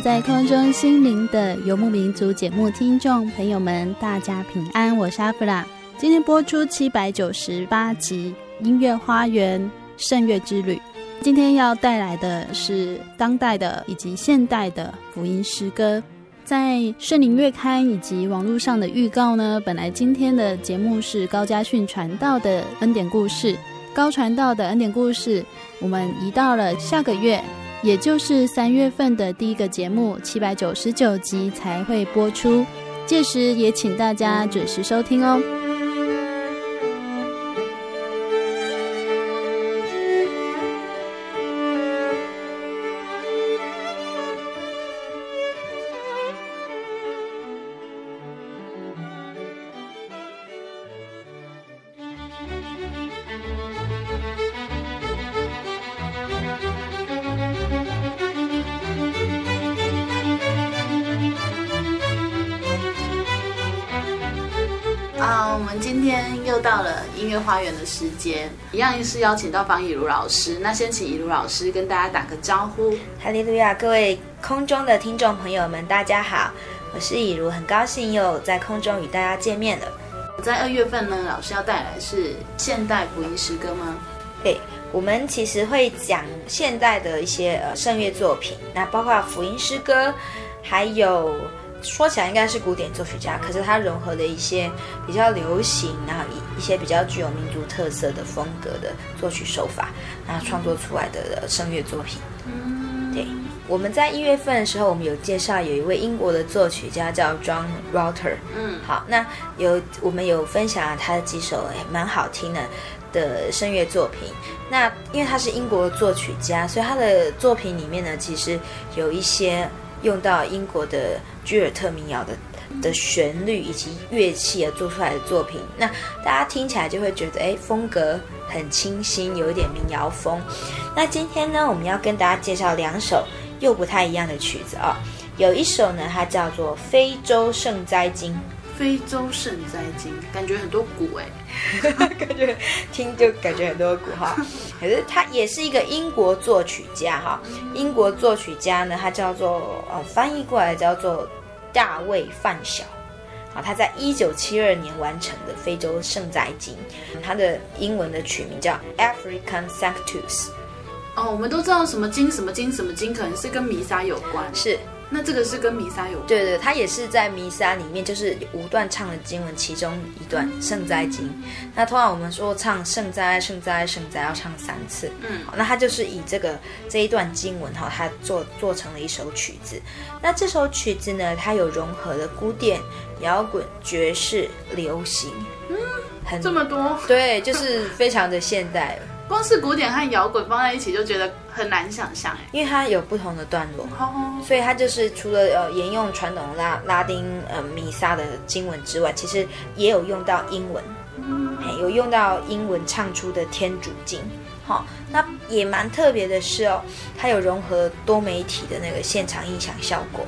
在空中心灵的游牧民族节目听众朋友们，大家平安，我是阿弗拉。今天播出七百九十八集音乐花园圣乐之旅。今天要带来的是当代的以及现代的福音诗歌。在圣灵月刊以及网络上的预告呢，本来今天的节目是高家训传道的恩典故事，高传道的恩典故事，我们移到了下个月。也就是三月份的第一个节目七百九十九集才会播出，届时也请大家准时收听哦。间，一样是邀请到方以如老师。那先请以如老师跟大家打个招呼。哈利路亚，各位空中的听众朋友们，大家好，我是以如，很高兴又在空中与大家见面了。在二月份呢，老师要带来是现代福音诗歌吗？对，我们其实会讲现代的一些呃圣乐作品，那包括福音诗歌，还有。说起来应该是古典作曲家，可是他融合了一些比较流行，然后一一些比较具有民族特色的风格的作曲手法，然后创作出来的声乐作品。嗯，对，我们在一月份的时候，我们有介绍有一位英国的作曲家叫 John Rutter。嗯，好，那有我们有分享了他的几首蛮好听的的声乐作品。那因为他是英国的作曲家，所以他的作品里面呢，其实有一些。用到英国的居尔特民谣的的旋律以及乐器而做出来的作品，那大家听起来就会觉得，哎，风格很清新，有一点民谣风。那今天呢，我们要跟大家介绍两首又不太一样的曲子啊、哦。有一首呢，它叫做《非洲圣哉经》。非洲圣哉经，感觉很多鼓哎，感觉听就感觉很多鼓哈。可是他也是一个英国作曲家哈，英国作曲家呢，他叫做呃翻译过来叫做大卫范晓，啊，他在一九七二年完成的非洲圣哉经，他的英文的取名叫 African Sanctus。哦，我们都知道什么经什么经什么经，可能是跟弥撒有关，是。那这个是跟弥撒有关？对对，他也是在弥撒里面，就是五段唱的经文其中一段圣哉经。那通常我们说唱圣哉、圣哉、圣哉要唱三次。嗯，好，那他就是以这个这一段经文哈，他做做成了一首曲子。那这首曲子呢，它有融合了古典、摇滚、爵士、流行，嗯，很这么多，对，就是非常的现代。光是古典和摇滚放在一起就觉得很难想象哎，因为它有不同的段落，所以它就是除了呃沿用传统拉拉丁呃弥撒的经文之外，其实也有用到英文，嗯，有用到英文唱出的天主经，好，那也蛮特别的是哦，它有融合多媒体的那个现场音响效果，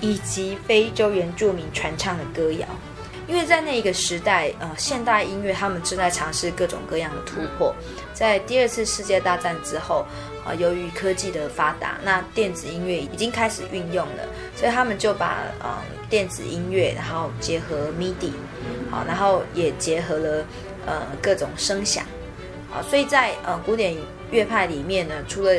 以及非洲原住民传唱的歌谣。因为在那个时代，呃，现代音乐他们正在尝试各种各样的突破。在第二次世界大战之后，啊、由于科技的发达，那电子音乐已经开始运用了，所以他们就把呃电子音乐，然后结合 MIDI，好，然后也结合了呃各种声响，啊，所以在呃古典乐派里面呢，除了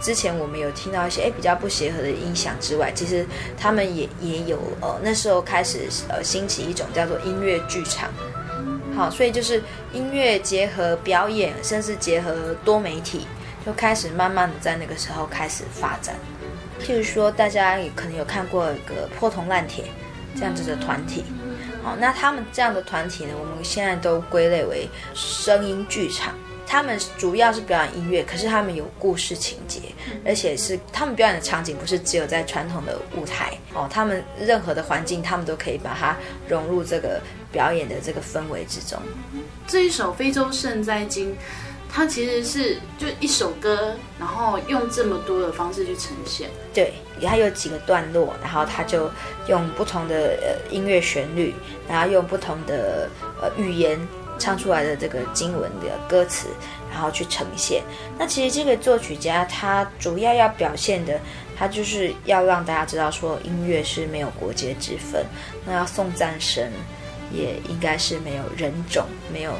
之前我们有听到一些诶比较不协和的音响之外，其实他们也也有呃那时候开始呃兴起一种叫做音乐剧场，好，所以就是音乐结合表演，甚至结合多媒体，就开始慢慢的在那个时候开始发展。譬如说，大家也可能有看过一个破铜烂铁这样子的团体，好，那他们这样的团体呢，我们现在都归类为声音剧场。他们主要是表演音乐，可是他们有故事情节，而且是他们表演的场景不是只有在传统的舞台哦，他们任何的环境，他们都可以把它融入这个表演的这个氛围之中。这一首《非洲圣哉经》，它其实是就一首歌，然后用这么多的方式去呈现。对，它有几个段落，然后它就用不同的呃音乐旋律，然后用不同的呃语言。唱出来的这个经文的歌词，然后去呈现。那其实这个作曲家他主要要表现的，他就是要让大家知道说，音乐是没有国界之分。那要颂赞神，也应该是没有人种、没有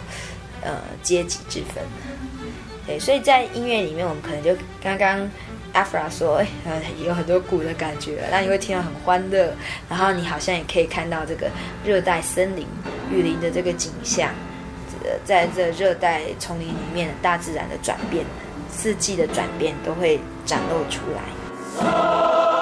呃阶级之分。对，所以在音乐里面，我们可能就刚刚阿弗拉说，呃，有很多鼓的感觉，那你会听到很欢乐，然后你好像也可以看到这个热带森林、雨林的这个景象。在这热带丛林里面，大自然的转变，四季的转变都会展露出来。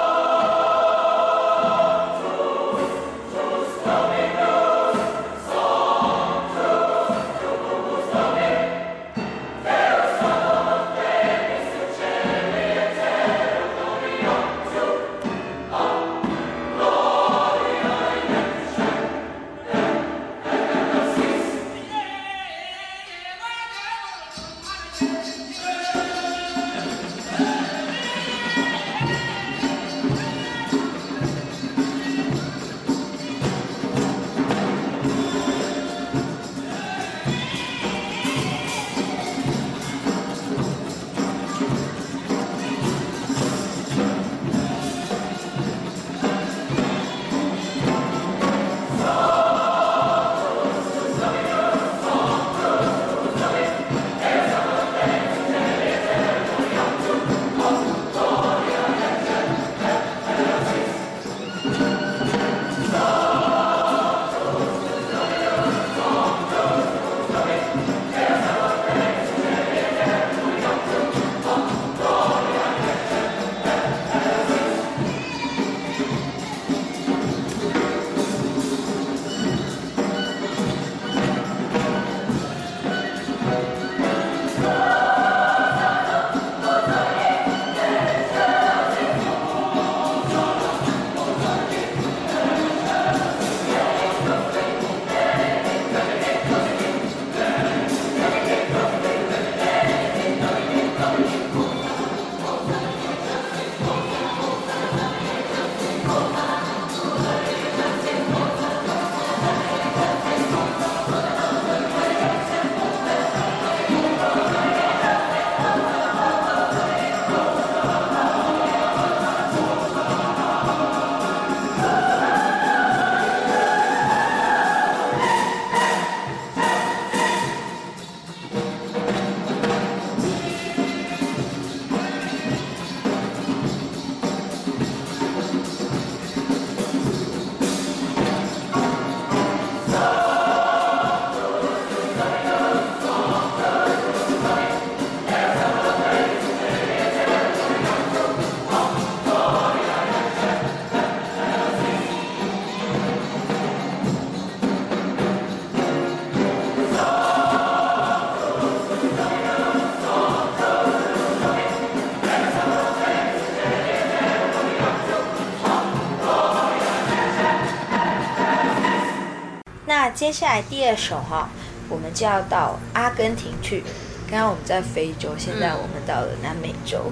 接下来第二首哈，我们就要到阿根廷去。刚刚我们在非洲，现在我们到了南美洲。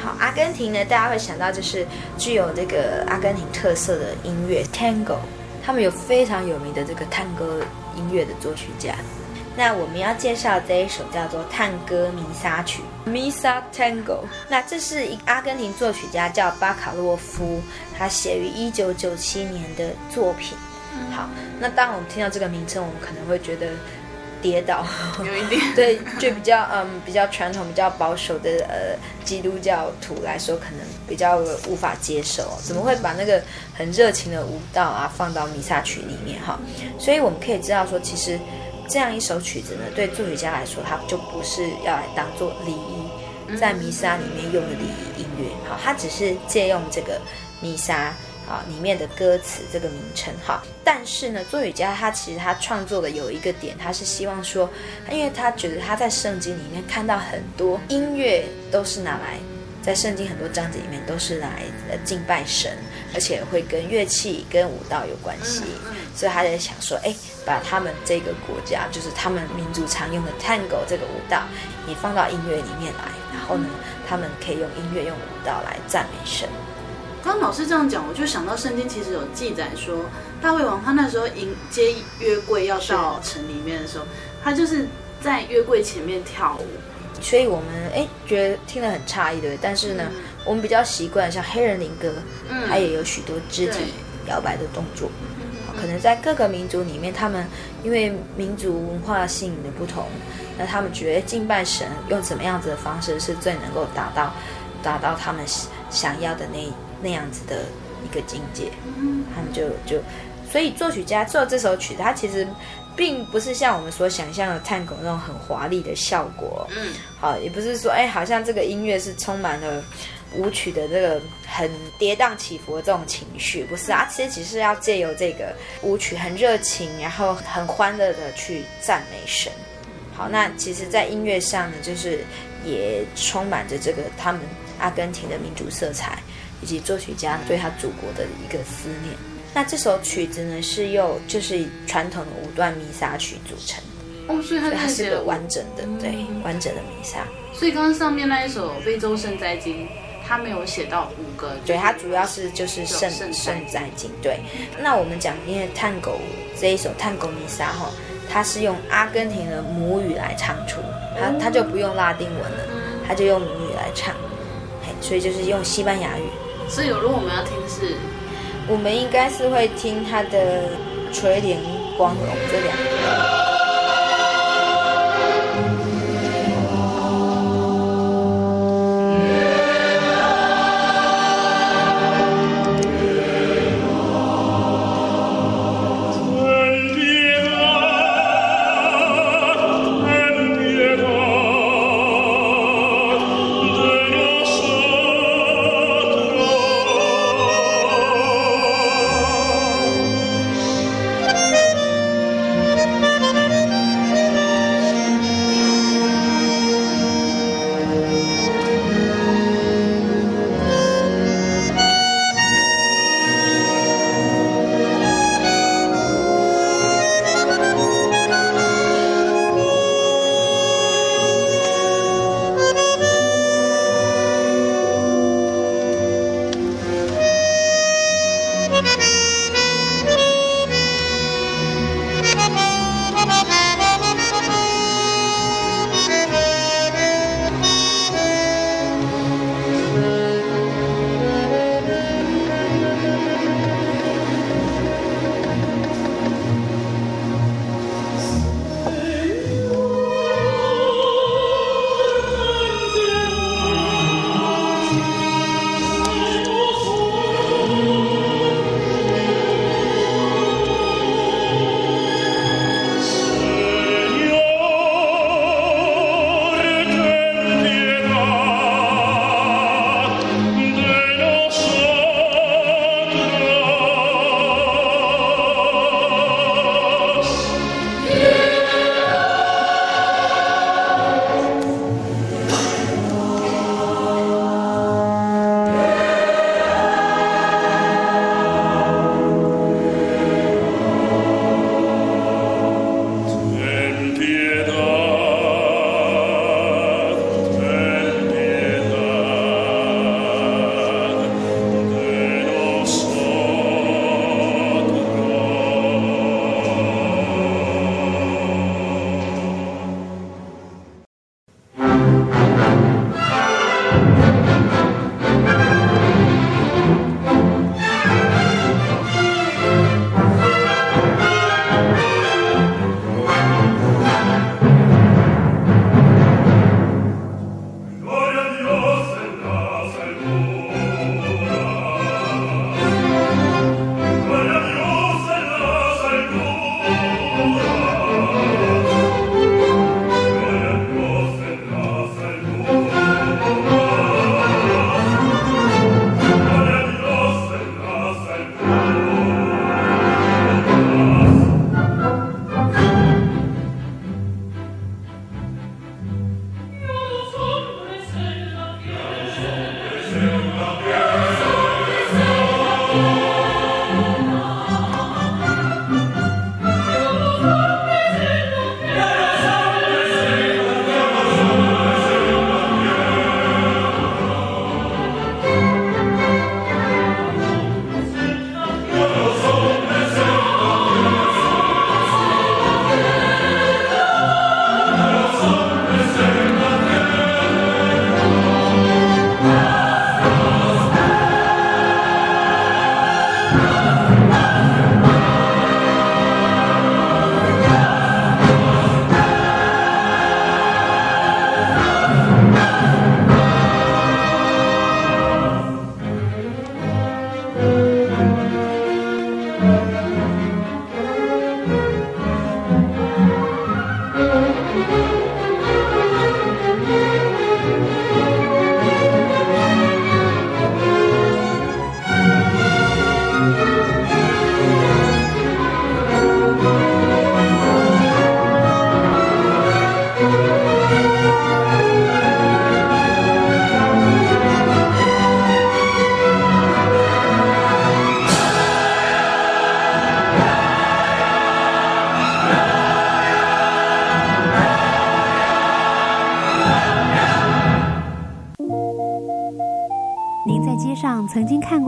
好，阿根廷呢，大家会想到就是具有这个阿根廷特色的音乐 Tango。他们有非常有名的这个探戈音乐的作曲家。那我们要介绍这一首叫做《探戈弥撒曲》（Misa Tango）。那这是一阿根廷作曲家叫巴卡洛夫，他写于一九九七年的作品。好，那当我们听到这个名称，我们可能会觉得跌倒，有一点 对，就比较嗯比较传统、比较保守的呃基督教徒来说，可能比较无法接受，怎么会把那个很热情的舞蹈啊放到弥撒曲里面哈？所以我们可以知道说，其实。这样一首曲子呢，对作曲家来说，它就不是要来当做礼仪，在弥撒里面用的礼仪音乐。好，它只是借用这个弥撒啊里面的歌词这个名称。哈，但是呢，作曲家他其实他创作的有一个点，他是希望说，因为他觉得他在圣经里面看到很多音乐都是拿来。在圣经很多章节里面都是来呃敬拜神，而且会跟乐器跟舞蹈有关系，所以他在想说，哎，把他们这个国家就是他们民族常用的 Tango 这个舞蹈也放到音乐里面来，然后呢，他们可以用音乐用舞蹈来赞美神。刚老师这样讲，我就想到圣经其实有记载说，大卫王他那时候迎接约柜要到城里面的时候，他就是在约柜前面跳舞。所以我们哎觉得听得很诧异，对不对？但是呢，嗯、我们比较习惯像黑人灵歌，嗯、它也有许多肢体摇摆的动作。嗯、可能在各个民族里面，他们因为民族文化性的不同，那他们觉得敬拜神用什么样子的方式是最能够达到达到他们想要的那那样子的一个境界。嗯、他们就就所以作曲家做这首曲子，他其实。并不是像我们所想象的探戈那种很华丽的效果，嗯，好，也不是说，哎，好像这个音乐是充满了舞曲的这个很跌宕起伏的这种情绪，不是啊，其实只是要借由这个舞曲很热情，然后很欢乐的去赞美神。好，那其实，在音乐上呢，就是也充满着这个他们阿根廷的民族色彩，以及作曲家对他祖国的一个思念。那这首曲子呢，是由就是传统的五段弥撒曲组成哦，所以它，它是个完整的，嗯、对，完整的弥撒。所以刚刚上面那一首《非洲圣灾经》，它没有写到五个，对，它主要是就是圣圣灾经。对，那我们讲因为探狗这一首探狗弥撒哈，它是用阿根廷的母语来唱出，它它就不用拉丁文了，它就用母语来唱，嘿，所以就是用西班牙语。所以如果我们要听是。我们应该是会听他的垂帘光荣这两个。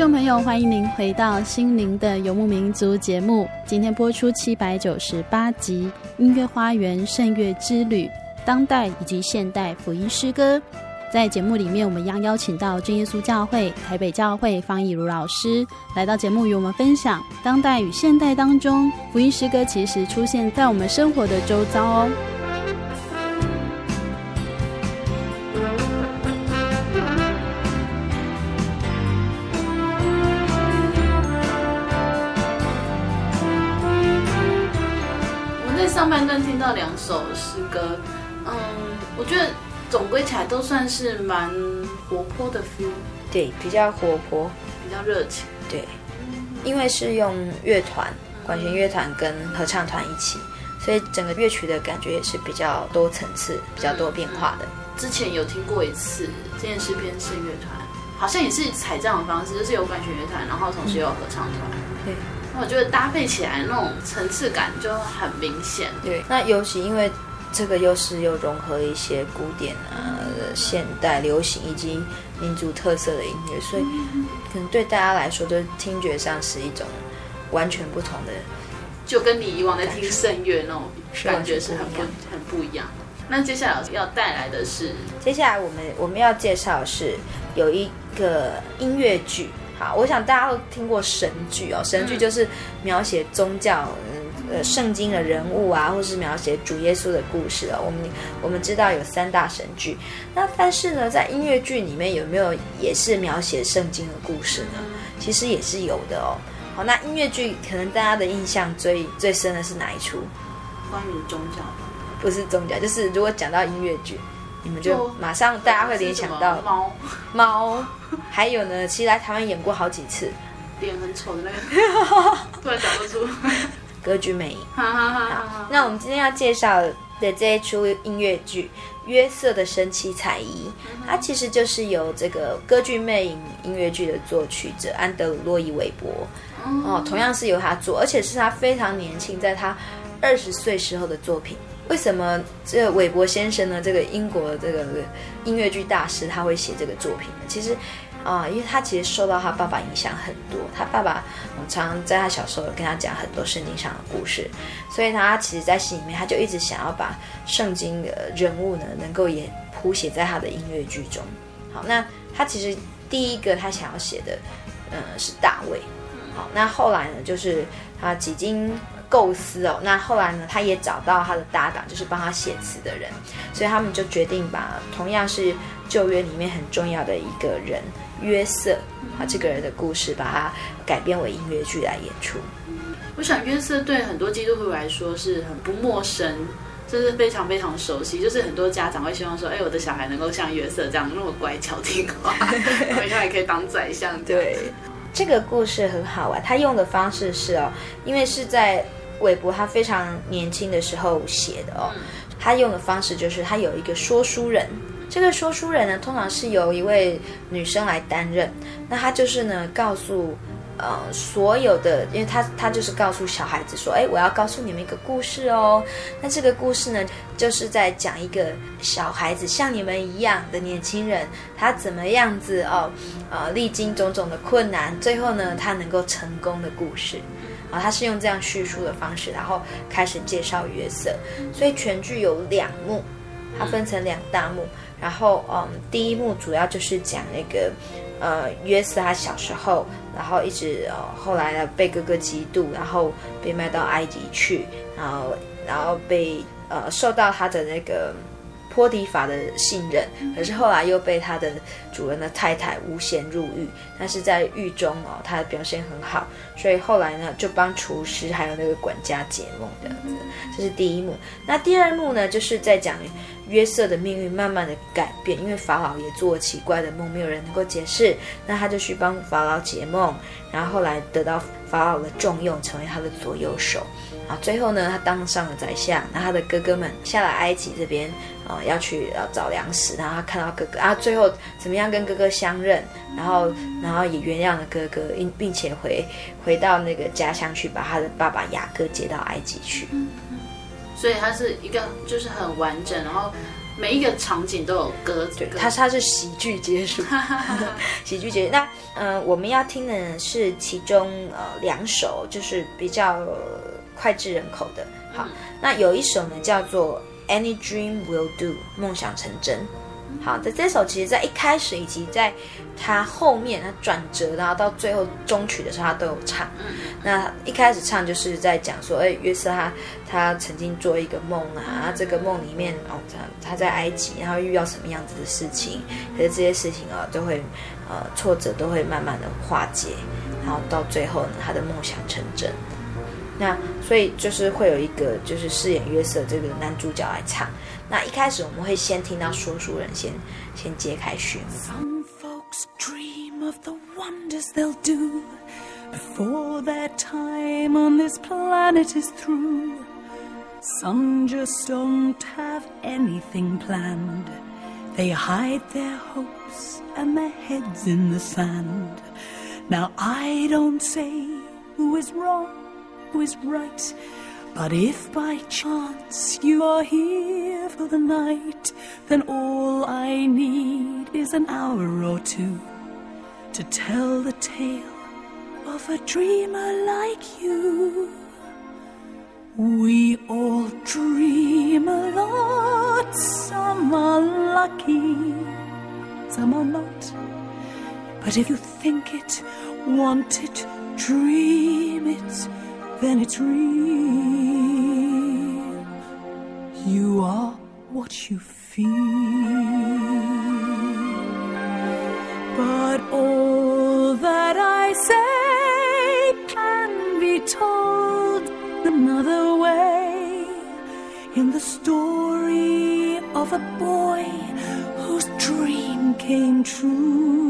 众朋友，欢迎您回到《心灵的游牧民族》节目。今天播出七百九十八集《音乐花园圣乐之旅》，当代以及现代福音诗歌。在节目里面，我们将邀请到真耶稣教会台北教会方以如老师来到节目，与我们分享当代与现代当中福音诗歌其实出现在我们生活的周遭哦。到两首诗歌，嗯，我觉得总归起来都算是蛮活泼的 feel，对，比较活泼，比较热情，对，因为是用乐团、管弦乐团跟合唱团一起，所以整个乐曲的感觉也是比较多层次、比较多变化的。之前有听过一次，这件事编是乐团，好像也是采这样的方式，就是有管弦乐团，然后同时又有合唱团，嗯、对。我觉得搭配起来那种层次感就很明显。对，那尤其因为这个又是又融合一些古典啊、现代、流行以及民族特色的音乐，所以可能对大家来说，就听觉上是一种完全不同的，就跟你以往在听圣乐那种感觉是很不很不一样。那接下来要带来的是，接下来我们我们要介绍的是有一个音乐剧。好，我想大家都听过神剧哦，神剧就是描写宗教，嗯，呃，圣经的人物啊，或是描写主耶稣的故事哦。我们我们知道有三大神剧，那但是呢，在音乐剧里面有没有也是描写圣经的故事呢？其实也是有的哦。好，那音乐剧可能大家的印象最最深的是哪一出？关于宗教？不是宗教，就是如果讲到音乐剧。你们就马上大家会联想到猫。猫，还有呢，其实来台湾演过好几次，脸很丑的那个，突然想不出。歌剧魅影。好，那我们今天要介绍的这一出音乐剧《约瑟的神奇彩衣》，它其实就是由这个歌剧魅影音乐剧的作曲者安德鲁洛伊韦伯。哦，同样是由他做，而且是他非常年轻，在他二十岁时候的作品。为什么这韦伯先生呢？这个英国这个音乐剧大师，他会写这个作品呢？其实啊、因为他其实受到他爸爸影响很多。他爸爸常常在他小时候跟他讲很多圣经上的故事，所以他其实，在心里面他就一直想要把圣经的人物呢，能够也谱写在他的音乐剧中。好，那他其实第一个他想要写的，嗯，是大卫。好，那后来呢，就是他几经。构思哦，那后来呢，他也找到他的搭档，就是帮他写词的人，所以他们就决定把同样是旧约里面很重要的一个人约瑟啊，这个人的故事，把它改编为音乐剧来演出。我想约瑟对很多基督徒来说是很不陌生，就是非常非常熟悉，就是很多家长会希望说，哎，我的小孩能够像约瑟这样那么乖巧听话，回家也可以当宰相。对，这个故事很好玩，他用的方式是哦，因为是在。韦伯他非常年轻的时候写的哦，他用的方式就是他有一个说书人，这个说书人呢，通常是由一位女生来担任，那他就是呢告诉呃所有的，因为他他就是告诉小孩子说，哎，我要告诉你们一个故事哦。那这个故事呢，就是在讲一个小孩子像你们一样的年轻人，他怎么样子哦，呃，历经种种的困难，最后呢，他能够成功的故事。啊，他是用这样叙述的方式，然后开始介绍约瑟。所以全剧有两幕，它分成两大幕。然后，嗯，第一幕主要就是讲那个，呃，约瑟他小时候，然后一直呃后来呢被哥哥嫉妒，然后被卖到埃及去，然后然后被呃受到他的那个。波提乏的信任，可是后来又被他的主人的太太诬陷入狱，但是在狱中哦，他的表现很好，所以后来呢就帮厨师还有那个管家解梦这样子，这是第一幕。那第二幕呢，就是在讲约瑟的命运慢慢的改变，因为法老也做了奇怪的梦，没有人能够解释，那他就去帮法老解梦，然后后来得到法老的重用，成为他的左右手。啊，最后呢，他当上了宰相，那他的哥哥们下来埃及这边，呃，要去要找粮食，然后他看到哥哥啊，最后怎么样跟哥哥相认，然后然后也原谅了哥哥，并并且回回到那个家乡去，把他的爸爸雅各接到埃及去。所以他是一个就是很完整，然后每一个场景都有歌，对，他他是喜剧结束，喜剧结束。那呃，我们要听的是其中呃两首，就是比较。脍炙人口的，好，那有一首呢叫做《Any Dream Will Do》，梦想成真。好，在这首其实，在一开始以及在它后面，它转折，然后到最后终曲的时候，它都有唱。那一开始唱就是在讲说，哎，约瑟他他曾经做一个梦啊，这个梦里面哦，他他在埃及，然后遇到什么样子的事情，可是这些事情啊，都会呃挫折都会慢慢的化解，然后到最后呢，他的梦想成真。那所以就是会有一个就是饰演约瑟这个男主角来唱。那一开始我们会先听到说书人先先揭开序幕。Some folks dream of the wonders they'll do before their time on this planet is through. Some just don't have anything planned. They hide their hopes and their heads in the sand. Now I don't say who is wrong is right. But if by chance you are here for the night, then all I need is an hour or two to tell the tale of a dreamer like you. We all dream a lot, some are lucky, some are not. But if you think it, want it, dream it, then it's real. You are what you feel. But all that I say can be told another way in the story of a boy whose dream came true.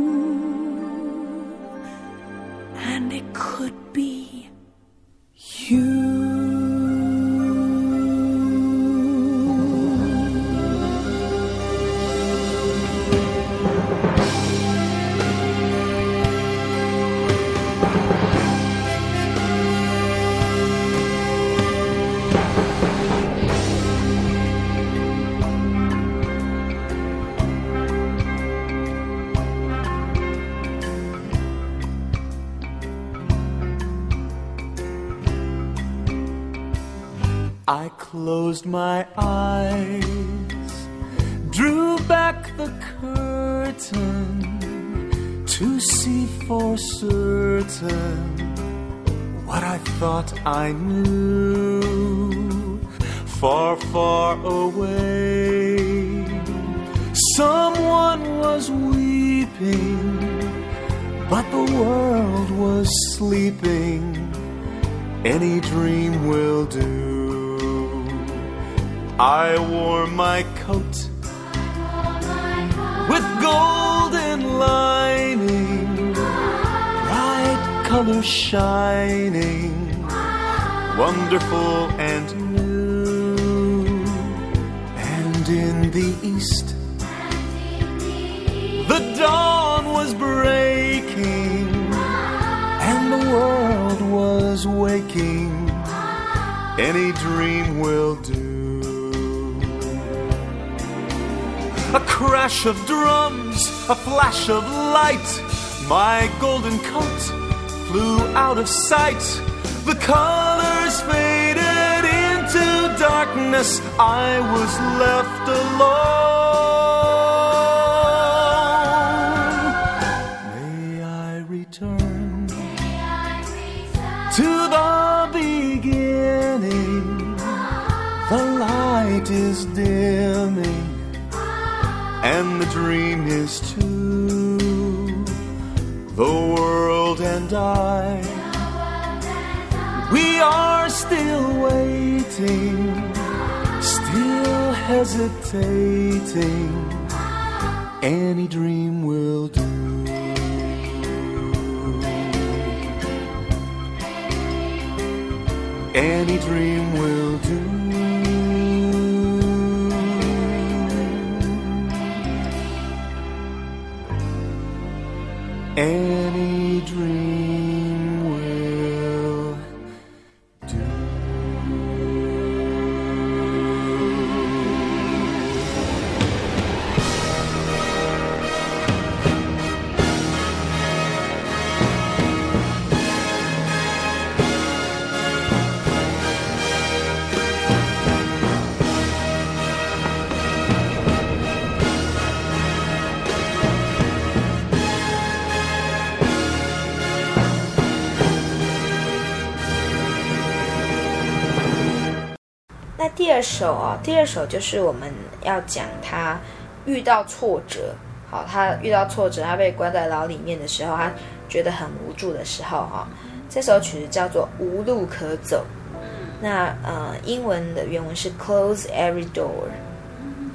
Closed my eyes, drew back the curtain to see for certain what I thought I knew. Far, far away, someone was weeping, but the world was sleeping. Any dream will do. I wore my coat with golden lining, bright colors shining, wonderful and new. And in the east, the dawn was breaking, and the world was waking, any dream will do. Crash of drums, a flash of light, my golden coat flew out of sight. The colors faded into darkness, I was left alone. We are still waiting, still hesitating. Any dream will do. Any dream will Any dream 第二首哦，第二首就是我们要讲他遇到挫折，好，他遇到挫折，他被关在牢里面的时候，他觉得很无助的时候，哈，这首曲子叫做《无路可走》。那呃，英文的原文是 Close every door，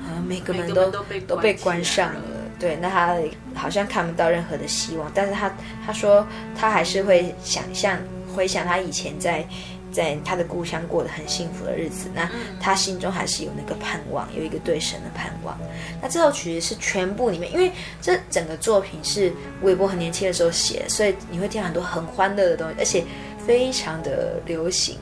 啊，每个门都都被关上了了。对，那他好像看不到任何的希望，但是他他说他还是会想象回想他以前在在他的故乡过得很幸福的日子，那他心中还是有那个盼望，有一个对神的盼望。那这首曲子是全部里面，因为这整个作品是韦伯很年轻的时候写，所以你会听到很多很欢乐的东西，而且非常的流行。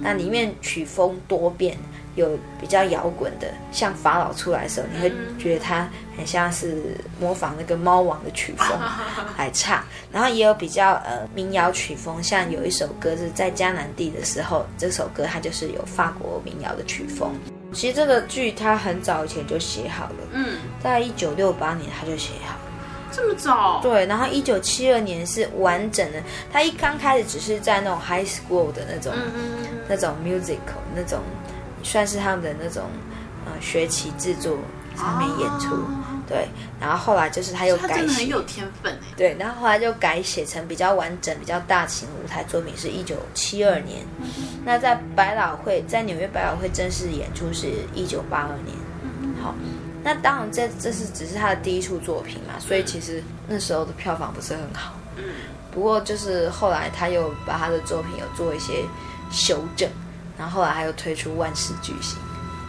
那里面曲风多变，有比较摇滚的，像法老出来的时候，你会觉得他很像是模仿那个猫王的曲风 来唱，然后也有比较呃民谣曲风，像有一首歌是在迦南地的时候，这首歌它就是有法国民谣的曲风。其实这个剧他很早以前就写好了，嗯，在一九六八年他就写好了。这么早？对，然后一九七二年是完整的。他一刚开始只是在那种 high school 的那种、嗯嗯那种 musical 那种，算是他们的那种呃学期制作上面演出。对，然后后来就是他又改写，真的很有天分哎。对，然后后来就改写成比较完整、比较大型的舞台作品，是一九七二年。那在百老汇，在纽约百老汇正式演出是一九八二年。好。那当然这，这这是只是他的第一处作品嘛，所以其实那时候的票房不是很好。嗯，不过就是后来他又把他的作品有做一些修正，然后后来还有推出《万事巨星》，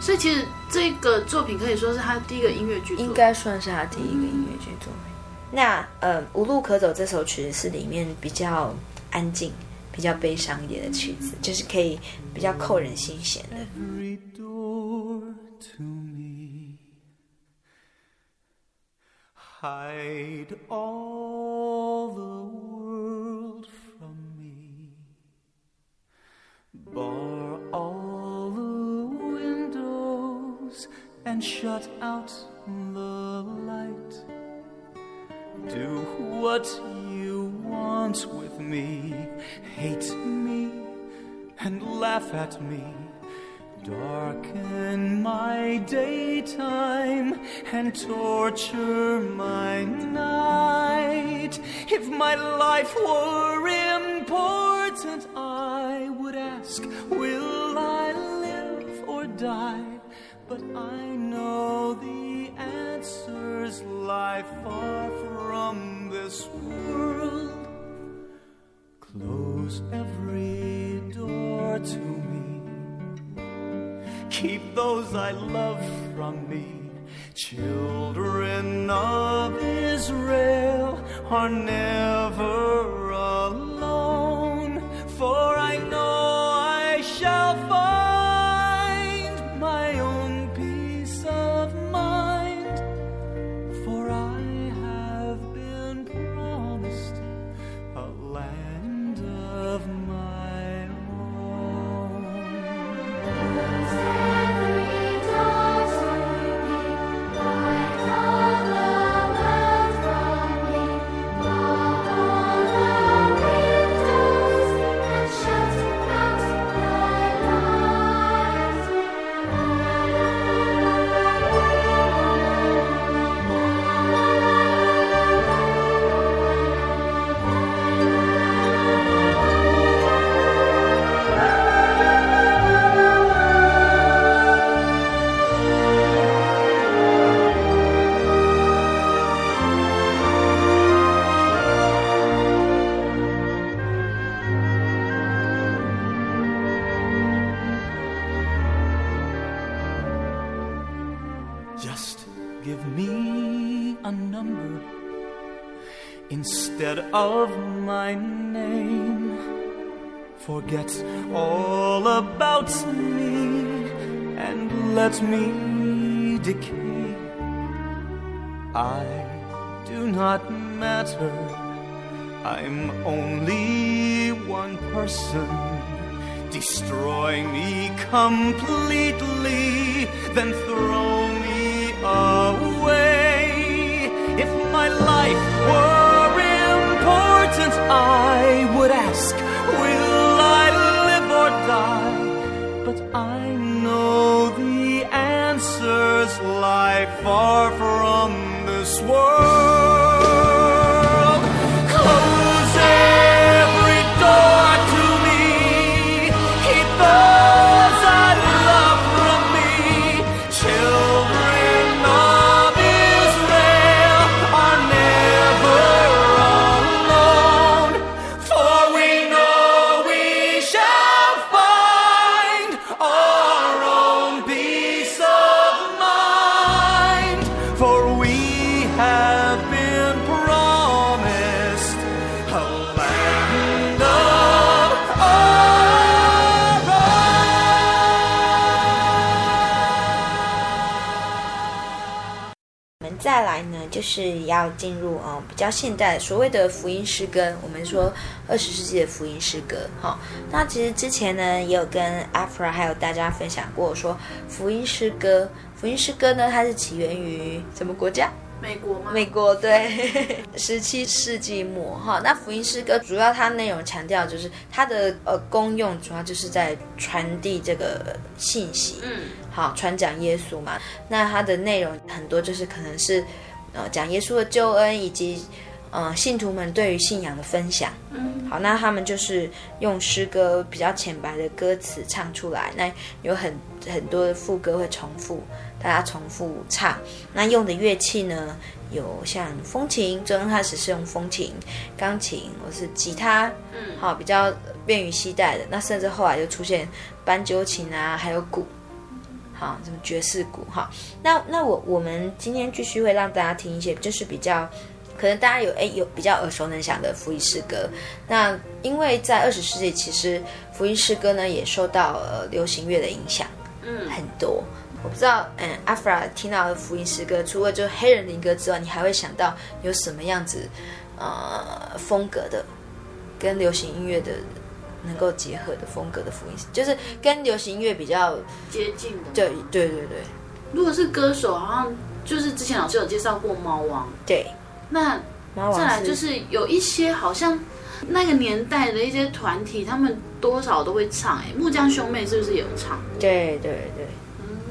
所以其实这个作品可以说是他第一个音乐剧作，应该算是他第一个音乐剧作品。那呃，《无路可走》这首曲子是里面比较安静、比较悲伤一点的曲子，就是可以比较扣人心弦的。every door to me. Hide all the world from me. And shut out the light. Do what you want with me. Hate me and laugh at me. Darken my daytime and torture my night. If my life were important, I would ask, Will I live or die? But I know the answers lie far from this world. Close every door to me. Keep those I love from me. Children of Israel are never not matter. I'm only one person. Destroy me completely, then throw me away. If my life were important, I would ask, Will I live or die? But I know the answers lie far from this world. 就是要进入呃比较现代所谓的福音诗歌，我们说二十世纪的福音诗歌。哈、那其实之前呢也有跟 Afra 还有大家分享过，说福音诗歌，福音诗歌呢它是起源于什么国家？美国吗？美国对，十七世纪末哈。那福音诗歌主要它内容强调就是它的呃功用，主要就是在传递这个信息。嗯，好，传讲耶稣嘛。那它的内容很多就是可能是呃讲耶稣的救恩，以及呃信徒们对于信仰的分享。嗯，好，那他们就是用诗歌比较浅白的歌词唱出来，那有很很多的副歌会重复，大家重复唱。那用的乐器呢，有像风琴，最刚开始是用风琴、钢琴或是吉他，嗯，好，比较便于携带的。那甚至后来就出现斑鸠琴啊，还有鼓，好，什么爵士鼓，哈。那那我我们今天继续会让大家听一些，就是比较。可能大家有哎有比较耳熟能详的福音诗歌，那因为在二十世纪，其实福音诗歌呢也受到呃流行乐的影响，嗯，很多。我不知道，嗯，阿弗拉听到的福音诗歌，除了就黑人灵歌之外，你还会想到有什么样子呃风格的，跟流行音乐的能够结合的风格的福音，就是跟流行音乐比较接近的。对对对对如果是歌手，好像就是之前老师有介绍过猫王，对。那猫王再来就是有一些好像那个年代的一些团体，他们多少都会唱。哎，木匠兄妹是不是有唱？对对对，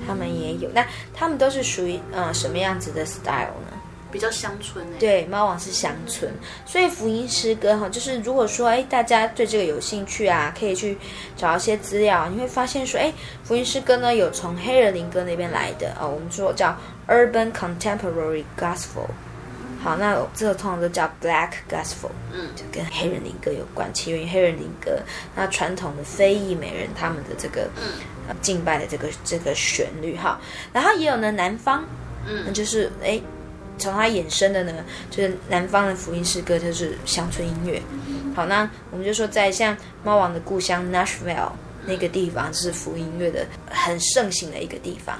他们也有。那他们都是属于呃什么样子的 style 呢？比较乡村哎。对，猫王是乡村，所以福音诗歌哈，就是如果说哎大家对这个有兴趣啊，可以去找一些资料，你会发现说哎福音诗歌呢有从黑人灵歌那边来的啊、哦，我们说叫 Urban Contemporary Gospel。好，那这个通常都叫 Black Gospel，嗯，就跟黑人灵歌有关，起源于黑人灵歌。那传统的非裔美人他们的这个、嗯呃、敬拜的这个这个旋律哈，然后也有呢南方，嗯，那就是哎从它衍生的呢，就是南方的福音诗歌就是乡村音乐。好，那我们就说在像猫王的故乡 Nashville 那个地方，是福音乐的很盛行的一个地方。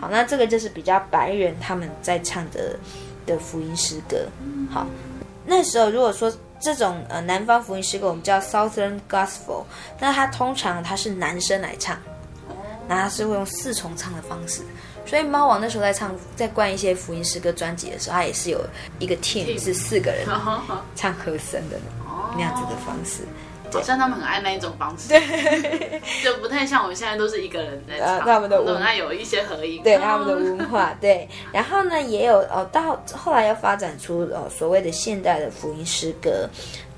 好，那这个就是比较白人他们在唱的。的福音诗歌，好，那时候如果说这种呃南方福音诗歌，我们叫 Southern Gospel，那它通常它是男生来唱，那它是会用四重唱的方式，所以猫王那时候在唱在灌一些福音诗歌专辑的时候，他也是有一个 team 是四个人 唱和声的那样子的方式。好像他们很爱那一种方式，对，就不太像我们现在都是一个人在唱，他们的文化。有一些合音，对他们的文化，对。然后呢，也有哦，到后来要发展出哦所谓的现代的福音诗歌，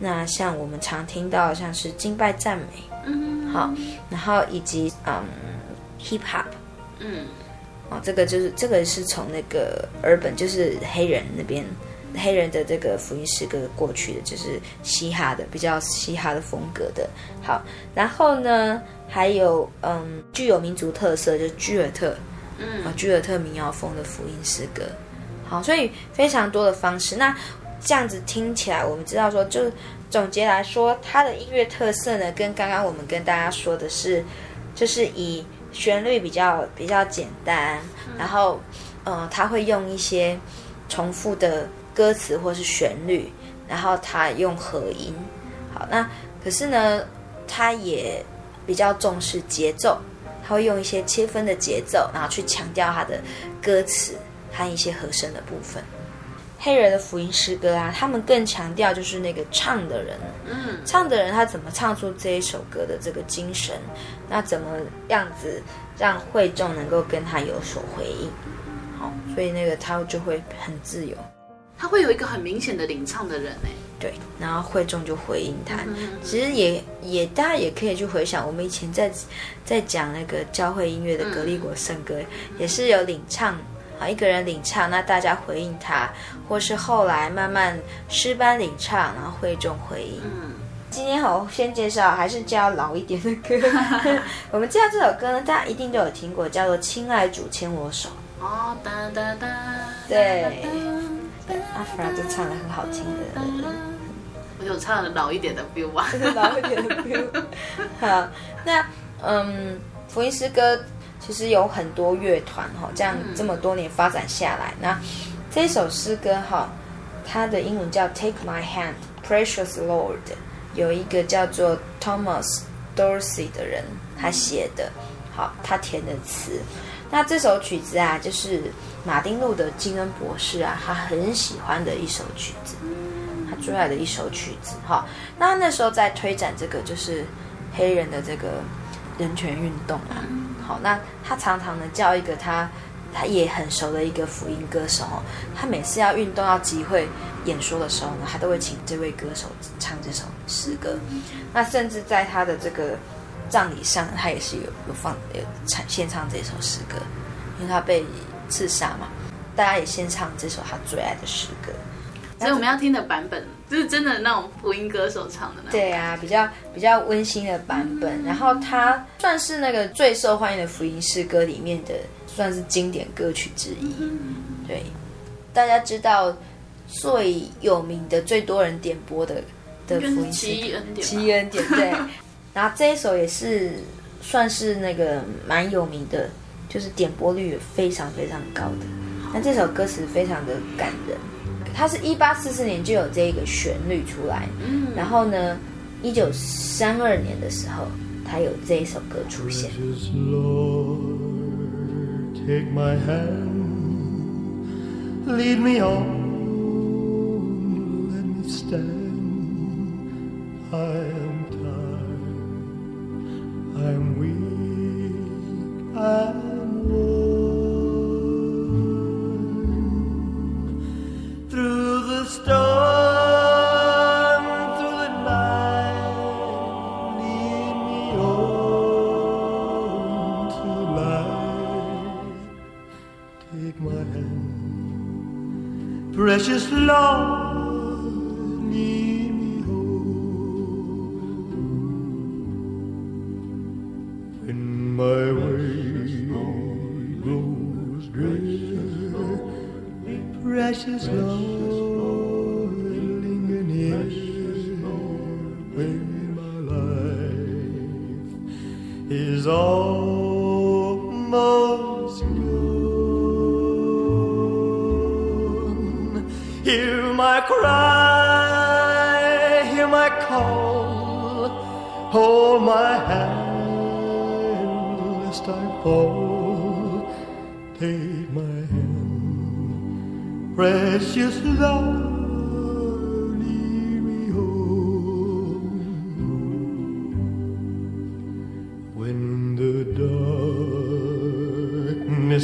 那像我们常听到像是敬拜赞美，嗯，好，然后以及嗯 hip hop，嗯，哦，这个就是这个是从那个 urban 就是黑人那边。黑人的这个福音诗歌过去的就是嘻哈的，比较嘻哈的风格的。好，然后呢，还有嗯，具有民族特色，就是居尔特，嗯，啊，居尔特民谣风的福音诗歌。好，所以非常多的方式。那这样子听起来，我们知道说，就总结来说，它的音乐特色呢，跟刚刚我们跟大家说的是，就是以旋律比较比较简单，然后，呃，他会用一些重复的歌词或是旋律，然后他用和音。好，那可是呢，他也比较重视节奏，他会用一些切分的节奏，然后去强调他的歌词和一些和声的部分。黑人的福音诗歌啊，他们更强调就是那个唱的人，嗯，唱的人他怎么唱出这一首歌的这个精神，那怎么样子让会众能够跟他有所回应？好，所以那个他就会很自由，他会有一个很明显的领唱的人哎，对，然后会众就回应他。其实也也大家也可以去回想，我们以前在在讲那个教会音乐的格利果圣歌，也是有领唱。好，一个人领唱，那大家回应他，或是后来慢慢诗班领唱，然后会众回应。嗯，今天好，先介绍还是叫老一点的歌。我们介绍这首歌呢，大家一定都有听过，叫做《亲爱主牵我手》。哦，哒哒哒。对，阿弗拉就唱得很好听的。我就唱了老一点的 feel 吧，老一点的 feel。好，那嗯，福音诗歌。其实有很多乐团哈，这样这么多年发展下来，那这首诗歌哈，它的英文叫 Take My Hand, Precious Lord，有一个叫做 Thomas Dorsey 的人他写的，好，他填的词。那这首曲子啊，就是马丁路德金恩博士啊，他很喜欢的一首曲子，他最爱的一首曲子哈。那他那时候在推展这个就是黑人的这个人权运动啊。好，那他常常呢叫一个他他也很熟的一个福音歌手，他每次要运动要集会演说的时候呢，他都会请这位歌手唱这首诗歌。那甚至在他的这个葬礼上，他也是有有放有唱献唱这首诗歌，因为他被刺杀嘛，大家也献唱这首他最爱的诗歌。所以我们要听的版本，就是真的那种福音歌手唱的那种。对啊，比较比较温馨的版本。然后它算是那个最受欢迎的福音诗歌里面的，算是经典歌曲之一。对，大家知道最有名的、最多人点播的的福音诗歌，奇异恩点。对。然后这一首也是算是那个蛮有名的，就是点播率也非常非常高的。那这首歌词非常的感人。他是一八四四年就有这一个旋律出来嗯。然后呢一九三二年的时候他有这一首歌出现。Take my hand lead me stand. I am time i am we i am precious Lord, me home. My way grows drear, precious Lord. Hold my hand lest I fall. Take my hand, precious love.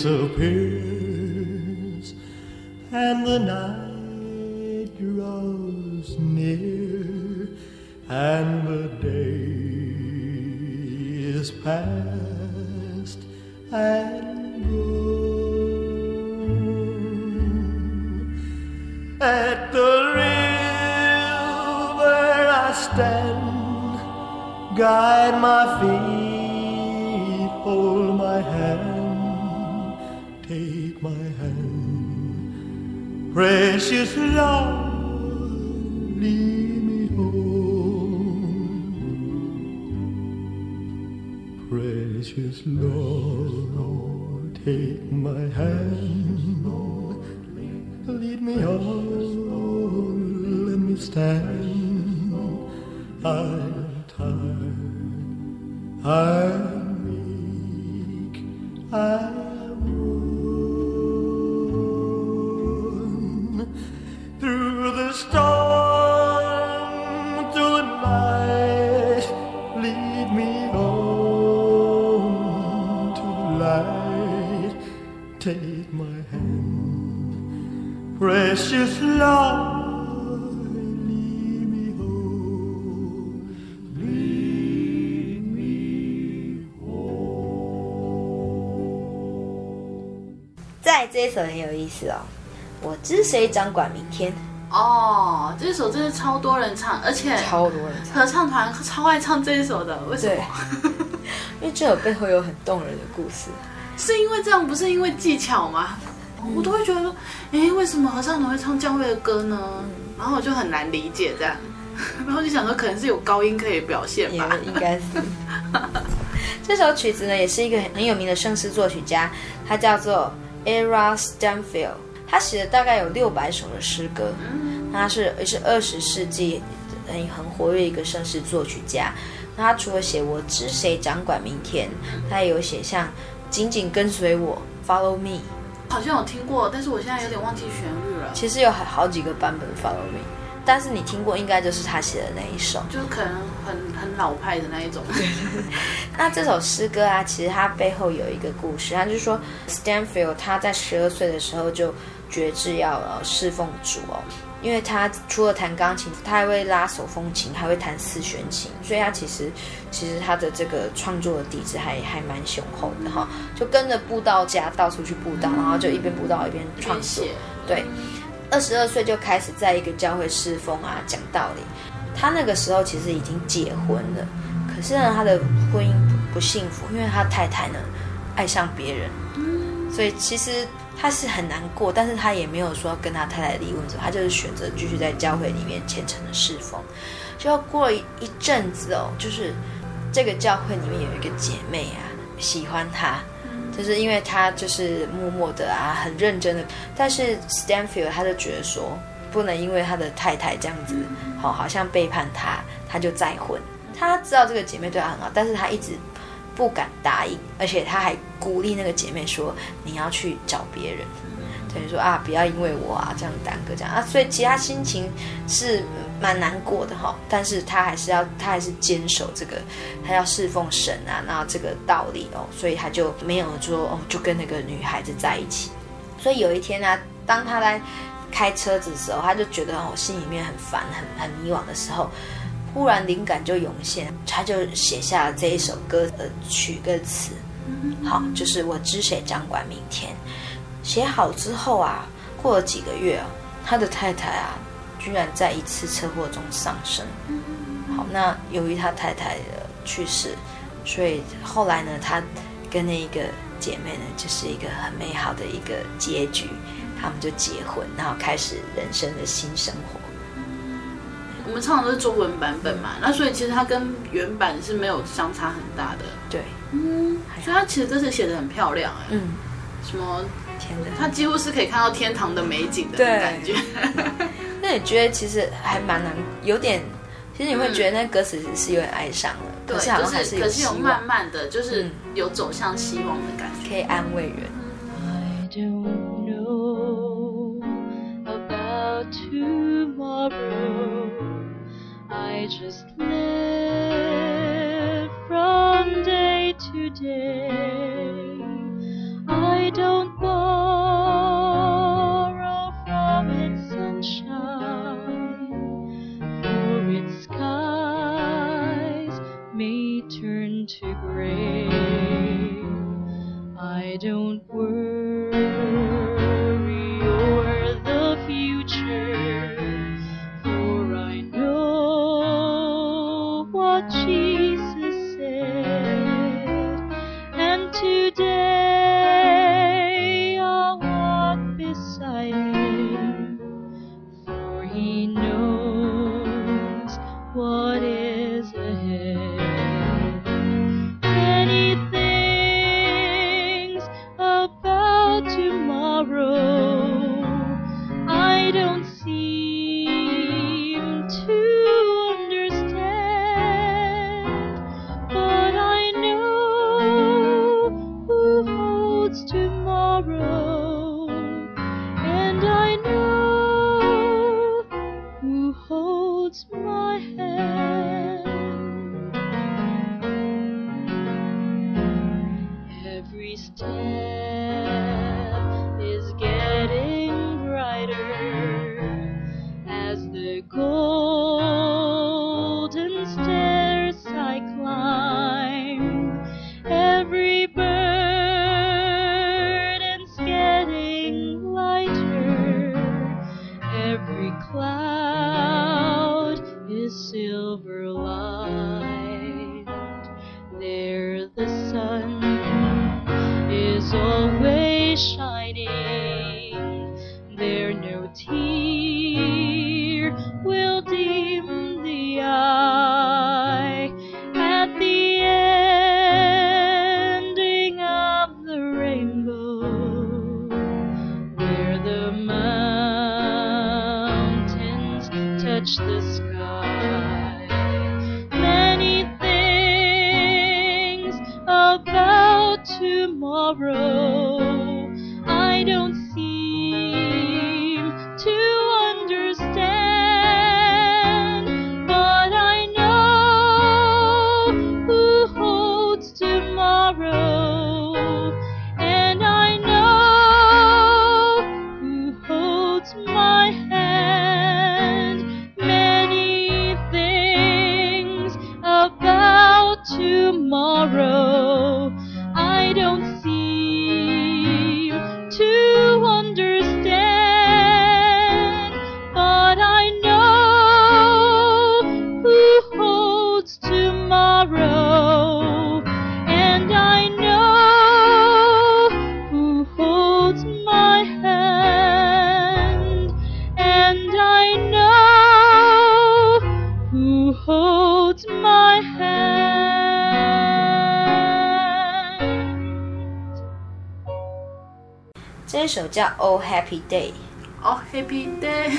disappears and the night 知谁掌管明天，哦，这首真的超多人唱，而且超多人唱，合唱团超爱唱这一首的，为什对么？，因为这首背后有很动人的故事。是因为这样，不是因为技巧吗？我都会觉得说，哎，为什么合唱团会唱教会的歌呢？然后我就很难理解这样，然后就想说，可能是有高音可以表现也吧。应该是。这首曲子呢，也是一个很有名的圣诗作曲家，他叫做 Era Stanfield，他写了大概有六百首的诗歌，他是也是二十世纪很很活跃一个盛世作曲家。那他除了写我知谁掌管明天，他也有写像紧紧跟随我 Follow Me，好像有听过，但是我现在有点忘记旋律了。其实有好好几个版本 Follow Me，但是你听过应该就是他写的那一首。就是可能很很老派的那一种。那这首诗歌啊，其实它背后有一个故事，他就是说，Stanfield 他在十二岁的时候就决志要呃侍奉主哦，因为他除了弹钢琴，他还会拉手风琴，还会弹四弦琴，所以他其实其实他的这个创作的底子还还蛮雄厚的哈、就跟着布道家到处去布道，然后就一边布道一边创作写，对，二十二岁就开始在一个教会侍奉啊，讲道理。他那个时候其实已经结婚了，可是呢，他的婚姻不不幸福，因为他太太呢爱上别人，所以其实他是很难过，但是他也没有说跟他太太离婚，他就是选择继续在教会里面虔诚的侍奉。就过了一一阵子哦，就是这个教会里面有一个姐妹啊，喜欢他。就是因为他就是默默的啊，很认真的，但是 Stanfield 他就觉得说，不能因为他的太太这样子，好，好像背叛他，他就再婚。他知道这个姐妹对他很好，但是他一直不敢答应，而且他还鼓励那个姐妹说，你要去找别人，等于说啊，不要因为我啊这样耽搁这样。啊，所以其他心情是蛮难过的哈，但是他还是要，他还是坚守这个，他要侍奉神啊，那这个道理哦，所以他就没有说哦，就跟那个女孩子在一起。所以有一天呢、啊，当他在开车子的时候，他就觉得哦，心里面很烦、很很迷惘的时候，忽然灵感就涌现，他就写下了这一首歌的曲歌词。好，就是我知谁掌管明天。写好之后啊，过了几个月啊，他的太太啊，居然在一次车祸中丧生。好，那由于他太太的去世，所以后来呢，他跟那一个姐妹呢，就是一个很美好的一个结局，他们就结婚，然后开始人生的新生活。我们唱的都是中文版本嘛，那所以其实它跟原版是没有相差很大的。对，嗯，所以它其实这次写的很漂亮哎。嗯，什么？天的，它几乎是可以看到天堂的美景的那种感觉。那你觉得其实还蛮难，有点，其实你会觉得那歌词是有点哀伤的，对，可是好像还就是有可是有，慢慢的就是有走向希望的感觉。可以安慰人。I don't know about tomorrow. I just live from day to day. I don't borrow from its sunshine, for its skies may turn to gray. I don't worry 首叫《Oh Happy Day》，哦、Happy Day，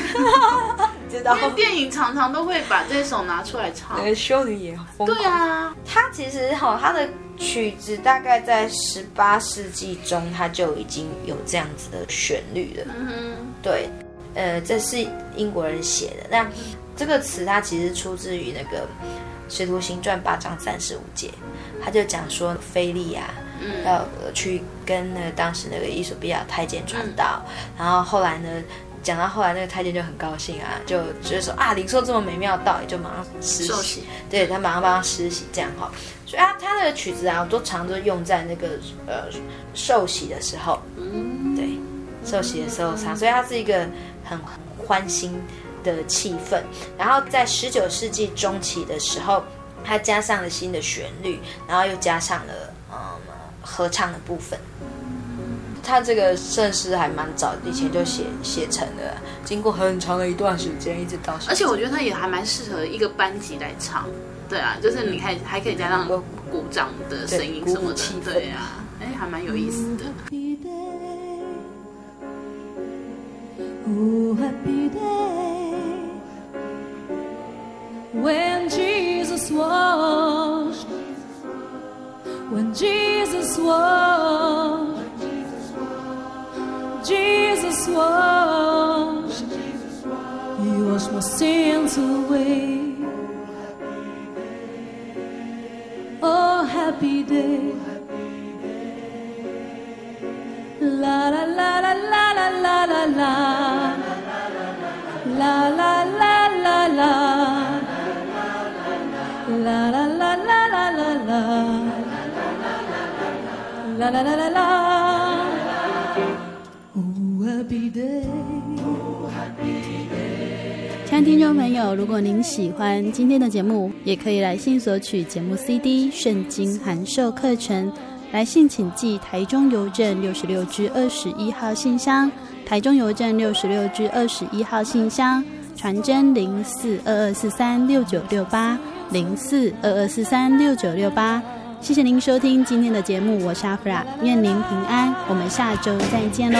知道因为电影常常都会把这首拿出来唱。个修女也疯狂对啊，它其实哈，它的曲子大概在十八世纪中，它就已经有这样子的旋律了。嗯哼对，呃，这是英国人写的。那这个词它其实出自于那个《使徒行传》八章三十五节，他就讲说菲利啊，嗯。要呃去跟那个当时那个伊索比亚太监传道，然后后来呢，讲到后来那个太监就很高兴啊，就就是说啊，灵兽这么美妙的道理，就马上施受洗。洗，对他马上帮他施洗，这样哈。所以啊，他的曲子啊，我都常都用在那个呃受洗的时候，嗯，对，受洗的时候唱，所以它是一个很欢欣的气氛。然后在十九世纪中期的时候，它加上了新的旋律，然后又加上了嗯合唱的部分。他这个圣诗还蛮早以前就写写成的，经过很长的一段时间，一直到。而且我觉得他也还蛮适合一个班级来唱。对啊，就是你看还可以加上鼓掌的声音什么的，氛对啊，哎，还蛮有意思的。Oh, happy day. When Jesus washed, when Jesus washed, Jesus washed, He washed my sins away. Oh, happy day. La la la la la la la la la La la la la la La la la la la la la La la la la la Oh happy day 亲爱的听众朋友，如果您喜欢今天的节目，也可以来信索取节目 CD、圣经函授课程。来信请寄台中邮政六十六支二十一号信箱，台中邮政六十六支二十一号信箱，传真零四二二四三六九六八零四二二四三六九六八。谢谢您收听今天的节目，我是阿弗拉，愿您平安，我们下周再见喽。